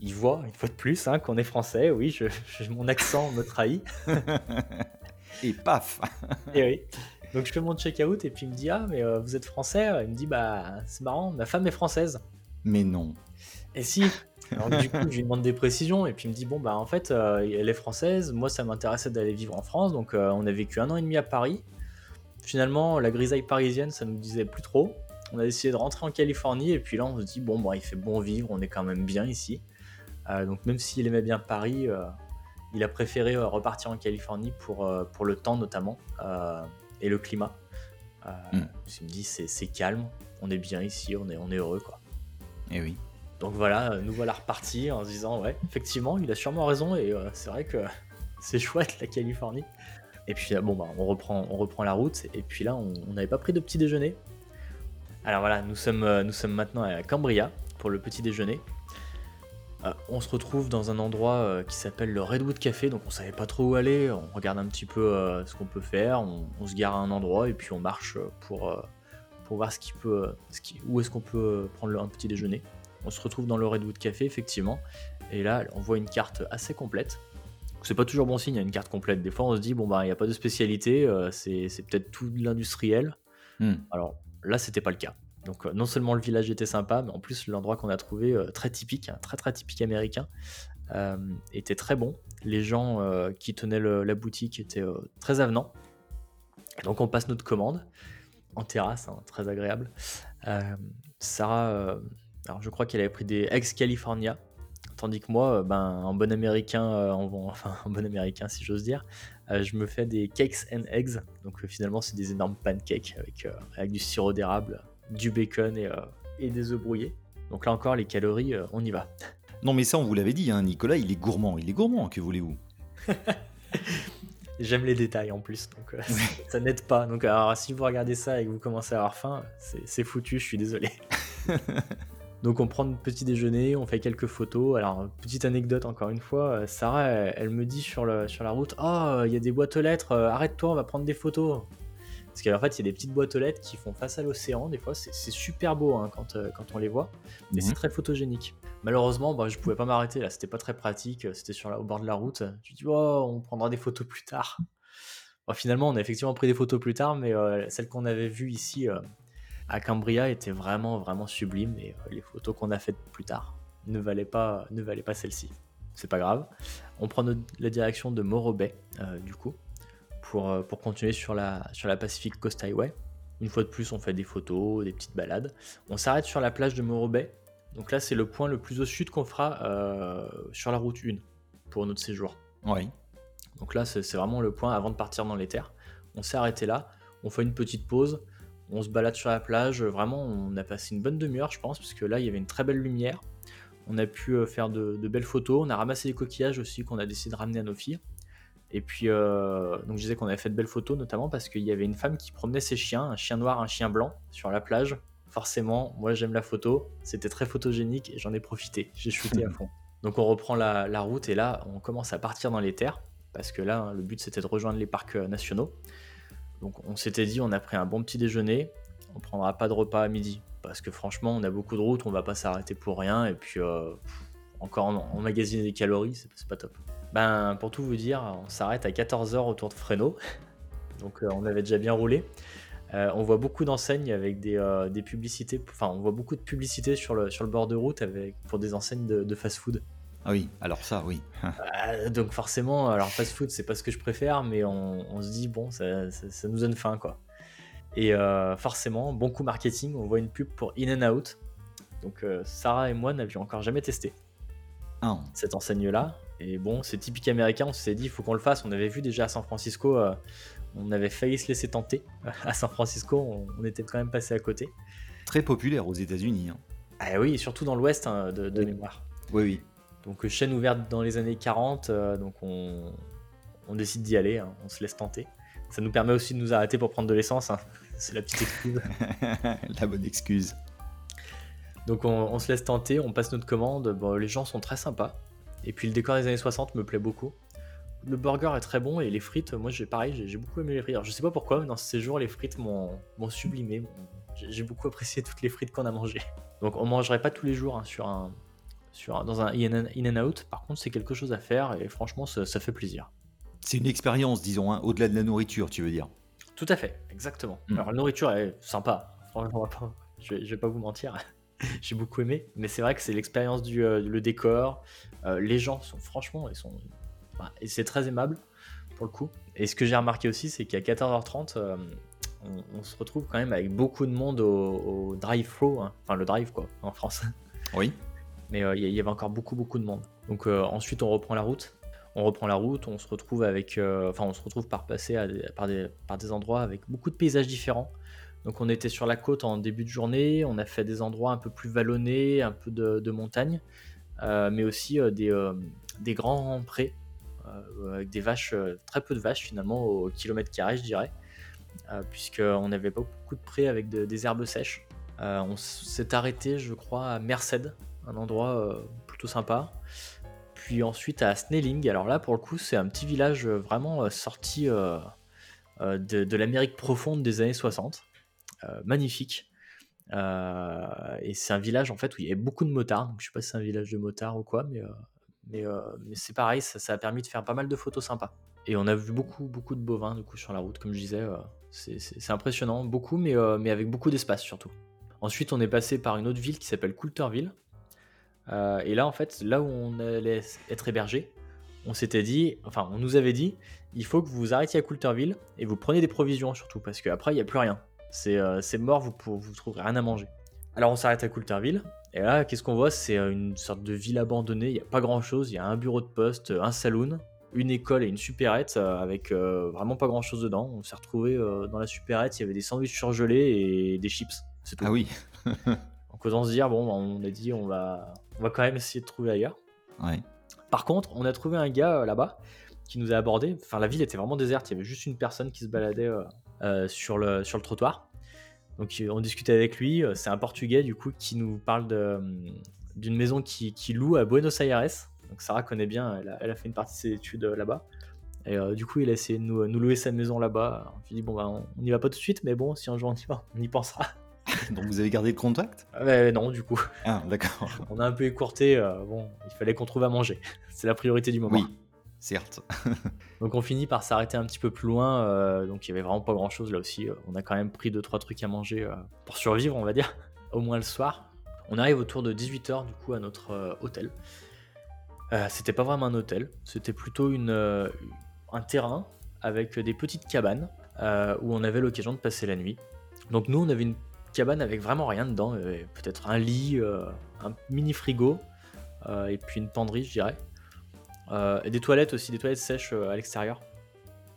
Il voit, une fois de plus, hein, qu'on est français. Oui, je, je- mon accent me trahit. Et paf Et oui. Donc je fais mon check-out et puis il me dit Ah, mais vous êtes français? Il me dit Bah, c'est marrant, ma femme est française. Mais non. Et si Alors du coup, je lui demande des précisions et puis il me dit bon bah en fait, euh, elle est française. Moi, ça m'intéressait d'aller vivre en France, donc euh, on a vécu un an et demi à Paris. Finalement, la grisaille parisienne, ça nous disait plus trop. On a décidé de rentrer en Californie et puis là, on se dit bon bah il fait bon vivre, on est quand même bien ici. Euh, donc même s'il aimait bien Paris, il a préféré repartir en Californie pour pour le temps notamment et le climat. Mm. Il me dit c'est calme, on est bien ici, on est on est heureux quoi. Eh oui. Donc voilà, euh, nous voilà repartis en se disant ouais, effectivement, il a sûrement raison et euh, c'est vrai que c'est chouette la Californie. Et puis euh, bon bah on reprend, on reprend la route et puis là on n'avait pas pris de petit déjeuner. Alors voilà, nous sommes, maintenant à Cambria pour le petit déjeuner. On se retrouve dans un endroit qui s'appelle le Redwood Café, donc on savait pas trop où aller. On regarde un petit peu ce qu'on peut faire, on, se gare à un endroit et puis on marche pour, voir ce qui peut, ce qui, où est-ce qu'on peut prendre un petit déjeuner. On se retrouve dans le Redwood Café, effectivement. Et là, on voit une carte assez complète. C'est pas toujours bon signe, il y a une carte complète. Des fois, on se dit, bon, bah, il n'y a pas de spécialité, euh, c'est peut-être tout de l'industriel. Hmm. Alors là, c'était pas le cas. Donc, euh, non seulement le village était sympa, mais en plus, l'endroit qu'on a trouvé, euh, très typique, hein, très très typique américain, était très bon. Les gens qui tenaient le- la boutique étaient très avenants. Et donc, on passe notre commande en terrasse, hein, très agréable. Sarah, alors je crois qu'elle avait pris des ex California, tandis que moi, euh, ben, en bon américain, euh, en, enfin en bon américain si j'ose dire, euh, je me fais des cakes and eggs. Donc finalement, c'est des énormes pancakes avec, avec du sirop d'érable, du bacon et, et des œufs brouillés. Donc là encore, les calories, on y va. Non, mais ça, on vous l'avait dit, hein, Nicolas, il est gourmand. Il est gourmand, que voulez-vous? J'aime les détails en plus, donc euh, ça n'aide pas. Donc alors, si vous regardez ça et que vous commencez à avoir faim, c'est foutu, je suis désolé. Donc on prend notre petit déjeuner, on fait quelques photos. Alors petite anecdote encore une fois, euh, Sarah, elle, elle me dit sur, le, sur la route, oh il y a des boîtes aux lettres, euh, arrête-toi, on va prendre des photos. Parce qu'en fait, il y a des petites boîtes aux lettres qui font face à l'océan, des fois, c'est c'est super beau hein, quand, euh, quand on les voit, et c'est Mhm. très photogénique. Malheureusement, bah, je pouvais pas m'arrêter là, c'était pas très pratique, c'était sur la- au bord de la route. Je dis, oh, on prendra des photos plus tard. Bon, finalement, on a effectivement pris des photos plus tard, mais euh, celles qu'on avait vues ici euh, à Cambria étaient vraiment, vraiment sublimes, et euh, les photos qu'on a faites plus tard ne valaient pas, ne valaient pas celles-ci. C'est pas grave. On prend notre- la direction de Morro Bay, euh, du coup, pour, euh, pour continuer sur la, sur la Pacific Coast Highway. Une fois de plus, on fait des photos, des petites balades. On s'arrête sur la plage de Morro Bay. Donc là, c'est le point le plus au sud qu'on fera euh, sur la route 1 pour notre séjour. Oui. Donc là, c'est vraiment le point avant de partir dans les terres. On s'est arrêté là, on fait une petite pause, on se balade sur la plage. Vraiment, on a passé une bonne demi-heure, je pense, parce que là, il y avait une très belle lumière. On a pu euh, faire de, de belles photos. On a ramassé des coquillages aussi qu'on a décidé de ramener à nos filles. Et puis, euh, donc je disais qu'on avait fait de belles photos, notamment parce qu'il y avait une femme qui promenait ses chiens, un chien noir, un chien blanc, sur la plage. Forcément, moi j'aime la photo, c'était très photogénique et j'en ai profité, j'ai shooté à fond. Donc on reprend la, la route et là on commence à partir dans les terres, parce que là hein, le but c'était de rejoindre les parcs euh, nationaux. Donc on s'était dit on a pris un bon petit déjeuner, on prendra pas de repas à midi, parce que franchement on a beaucoup de routes, on va pas s'arrêter pour rien et puis euh, encore en- emmagasiner des calories, c'est pas top. Ben pour tout vous dire, on s'arrête à 14h autour de Fresno, donc euh, on avait déjà bien roulé. Euh, on voit beaucoup d'enseignes avec des, publicités, enfin on voit beaucoup de publicités sur le, sur le bord de route avec, pour des enseignes de fast-food. Ah oui, alors ça, oui. Euh, donc forcément, alors fast-food c'est pas ce que je préfère, mais on, on se dit bon, ça, ça- ça nous donne faim quoi. Et euh, forcément, bon coup marketing, on voit une pub pour In and Out. Donc euh, Sarah et moi n'avions encore jamais testé Ah, cette enseigne-là. Et bon, c'est typique américain, on s'est dit, il faut qu'on le fasse. On avait vu déjà à San Francisco, euh, on avait failli se laisser tenter. À San Francisco, on, on était quand même passé à côté. très populaire aux États-Unis. hein. Ah oui, surtout dans l'ouest hein, de, de Oui. mémoire. Oui, oui. Donc euh, chaîne ouverte dans les années 40, euh, donc on, on décide d'y aller, hein, on se laisse tenter. Ça nous permet aussi de nous arrêter pour prendre de l'essence, hein. c'est la petite excuse. La bonne excuse. Donc on, on se laisse tenter, on passe notre commande, bon, les gens sont très sympas. Et puis le décor des années 60 me plaît beaucoup. Le burger est très bon et les frites, moi j'ai pareil, j'ai beaucoup aimé les frites. Alors, je sais pas pourquoi, mais dans ce séjour, les frites m'ont sublimé. j'ai beaucoup apprécié toutes les frites qu'on a mangées. Donc on mangerait pas tous les jours hein, sur un, sur dans un In and- In and Out. Par contre, c'est quelque chose à faire et franchement, ça, ça fait plaisir. C'est une expérience, disons, hein, au-delà de la nourriture, tu veux dire. Tout à fait, exactement. Mm. Alors la nourriture est sympa, franchement, je, vais, je vais pas vous mentir, j'ai beaucoup aimé, mais c'est vrai que c'est l'expérience du euh, le décor, euh, les gens sont franchement, ils sont, enfin, et c'est très aimable pour le coup. Et ce que j'ai remarqué aussi, c'est qu'à 14h30, euh, on, on se retrouve quand même avec beaucoup de monde au, au drive-thru, hein. enfin le drive quoi, en France. Oui. Mais euh, il y, avait encore beaucoup beaucoup de monde. Donc euh, ensuite on reprend la route. On reprend la route, on se retrouve avec, euh, enfin on se retrouve par passer des- par, des, par des endroits avec beaucoup de paysages différents. Donc on était sur la côte en début de journée, on a fait des endroits un peu plus vallonnés, un peu de, montagne, mais aussi des, des grands prés avec des vaches, très peu de vaches finalement au kilomètre carré je dirais, puisqu'on n'avait pas beaucoup de prés avec de- des herbes sèches. On s'est arrêté je crois à Merced, un endroit euh, plutôt sympa. Puis ensuite à Snelling, alors là pour le coup c'est un petit village euh, vraiment euh, sorti de, l'Amérique profonde des années 60. Euh, magnifique. Et c'est un village en fait où il y avait beaucoup de motards. Donc, je sais pas si c'est un village de motards ou quoi, mais, mais, c'est pareil, ça, ça a permis de faire pas mal de photos sympas. Et on a vu beaucoup, beaucoup de bovins du coup sur la route, comme je disais. c'est- impressionnant, beaucoup, mais, mais avec beaucoup d'espace surtout. Ensuite, on est passé par une autre ville qui s'appelle Coulterville. Euh, et là, en fait, là où on allait être hébergé, on s'était dit, enfin, on nous avait dit, il faut que vous vous arrêtiez à Coulterville et vous preniez des provisions surtout, parce qu'après, il n'y a plus rien. C'est euh, mort, vous ne vous trouverez rien à manger. Alors, on s'arrête à Coulterville. Et là, qu'est-ce qu'on voit? C'est euh, une sorte de ville abandonnée. Il n'y a pas grand-chose. Il y a un bureau de poste, un saloon, une école et une supérette euh, avec euh, vraiment pas grand-chose dedans. On s'est retrouvé euh, dans la supérette. Il y avait des sandwichs surgelés et des chips. C'est tout. Ah oui. Donc autant se dire, bon, on a dit, on va, on va quand même essayer de trouver ailleurs. Ouais. Par contre, on a trouvé un gars euh, là-bas qui nous a abordé. Enfin, la ville était vraiment déserte. Il y avait juste une personne qui se baladait euh, euh, sur, le, sur le trottoir. Donc, on discutait avec lui. C'est un Portugais, du coup, qui nous parle de, d'une maison qui, qui loue à Buenos Aires. Donc, Sarah connaît bien. Elle a, elle a fait une partie de ses études euh, là-bas. Et euh, du coup, il a essayé de nous, nous louer sa maison là-bas. Je lui ai dit, bon, bah, on n'y va pas tout de suite, mais bon, si un jour on y va, on y pensera. Donc vous avez gardé le contact? Mais non, du coup. Ah, d'accord. On a un peu écourté. euh, bon, il fallait qu'on trouve à manger. C'est la priorité du moment. Oui, certes. Donc on finit par s'arrêter un petit peu plus loin, euh, donc il y avait vraiment pas grand chose là aussi. euh, on a quand même pris 2-3 trucs à manger euh, pour survivre, on va dire, au moins le soir. On arrive autour de 18h du coup à notre hôtel. C'était pas vraiment un hôtel, c'était plutôt une, un terrain avec des petites cabanes où on avait l'occasion de passer la nuit. Donc nous on avait une cabane avec vraiment rien dedans, peut-être un lit, euh, un mini frigo euh, et puis une penderie je dirais. Euh, et des toilettes aussi, des toilettes sèches à l'extérieur.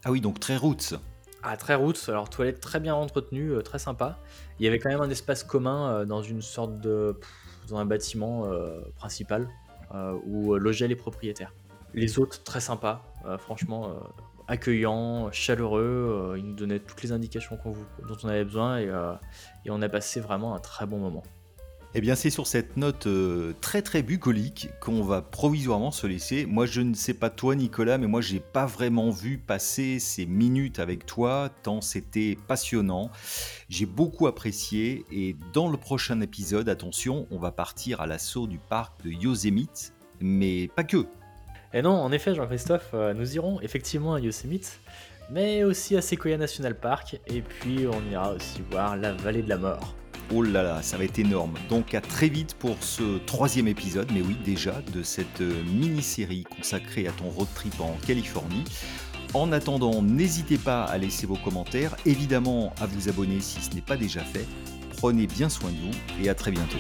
Ah oui, donc très roots. Ah, très roots, alors toilettes très bien entretenues, très sympa. Il y avait quand même un espace commun dans une sorte de. dans un bâtiment principal où logeaient les propriétaires. Les hôtes, très sympas, franchement, accueillants, chaleureux, euh, ils nous donnaient toutes les indications dont on avait besoin et, euh, et on a passé vraiment un très bon moment. Eh bien, c'est sur cette note euh, très très bucolique qu'on va provisoirement se laisser. Moi, je ne sais pas toi, Nicolas, mais moi, j'ai pas vraiment vu passer ces minutes avec toi, tant c'était passionnant. J'ai beaucoup apprécié, et dans le prochain épisode, attention, on va partir à l'assaut du parc de Yosemite, mais pas que. Et non, en effet, Jean-Christophe, euh, nous irons effectivement à Yosemite, mais aussi à Sequoia National Park, et puis on ira aussi voir la vallée de la mort. Oh là là, ça va être énorme. Donc à très vite pour ce troisième épisode, mais oui déjà, de cette euh, mini-série consacrée à ton road trip en Californie. En attendant, n'hésitez pas à laisser vos commentaires, évidemment à vous abonner si ce n'est pas déjà fait. Prenez bien soin de vous et à très bientôt.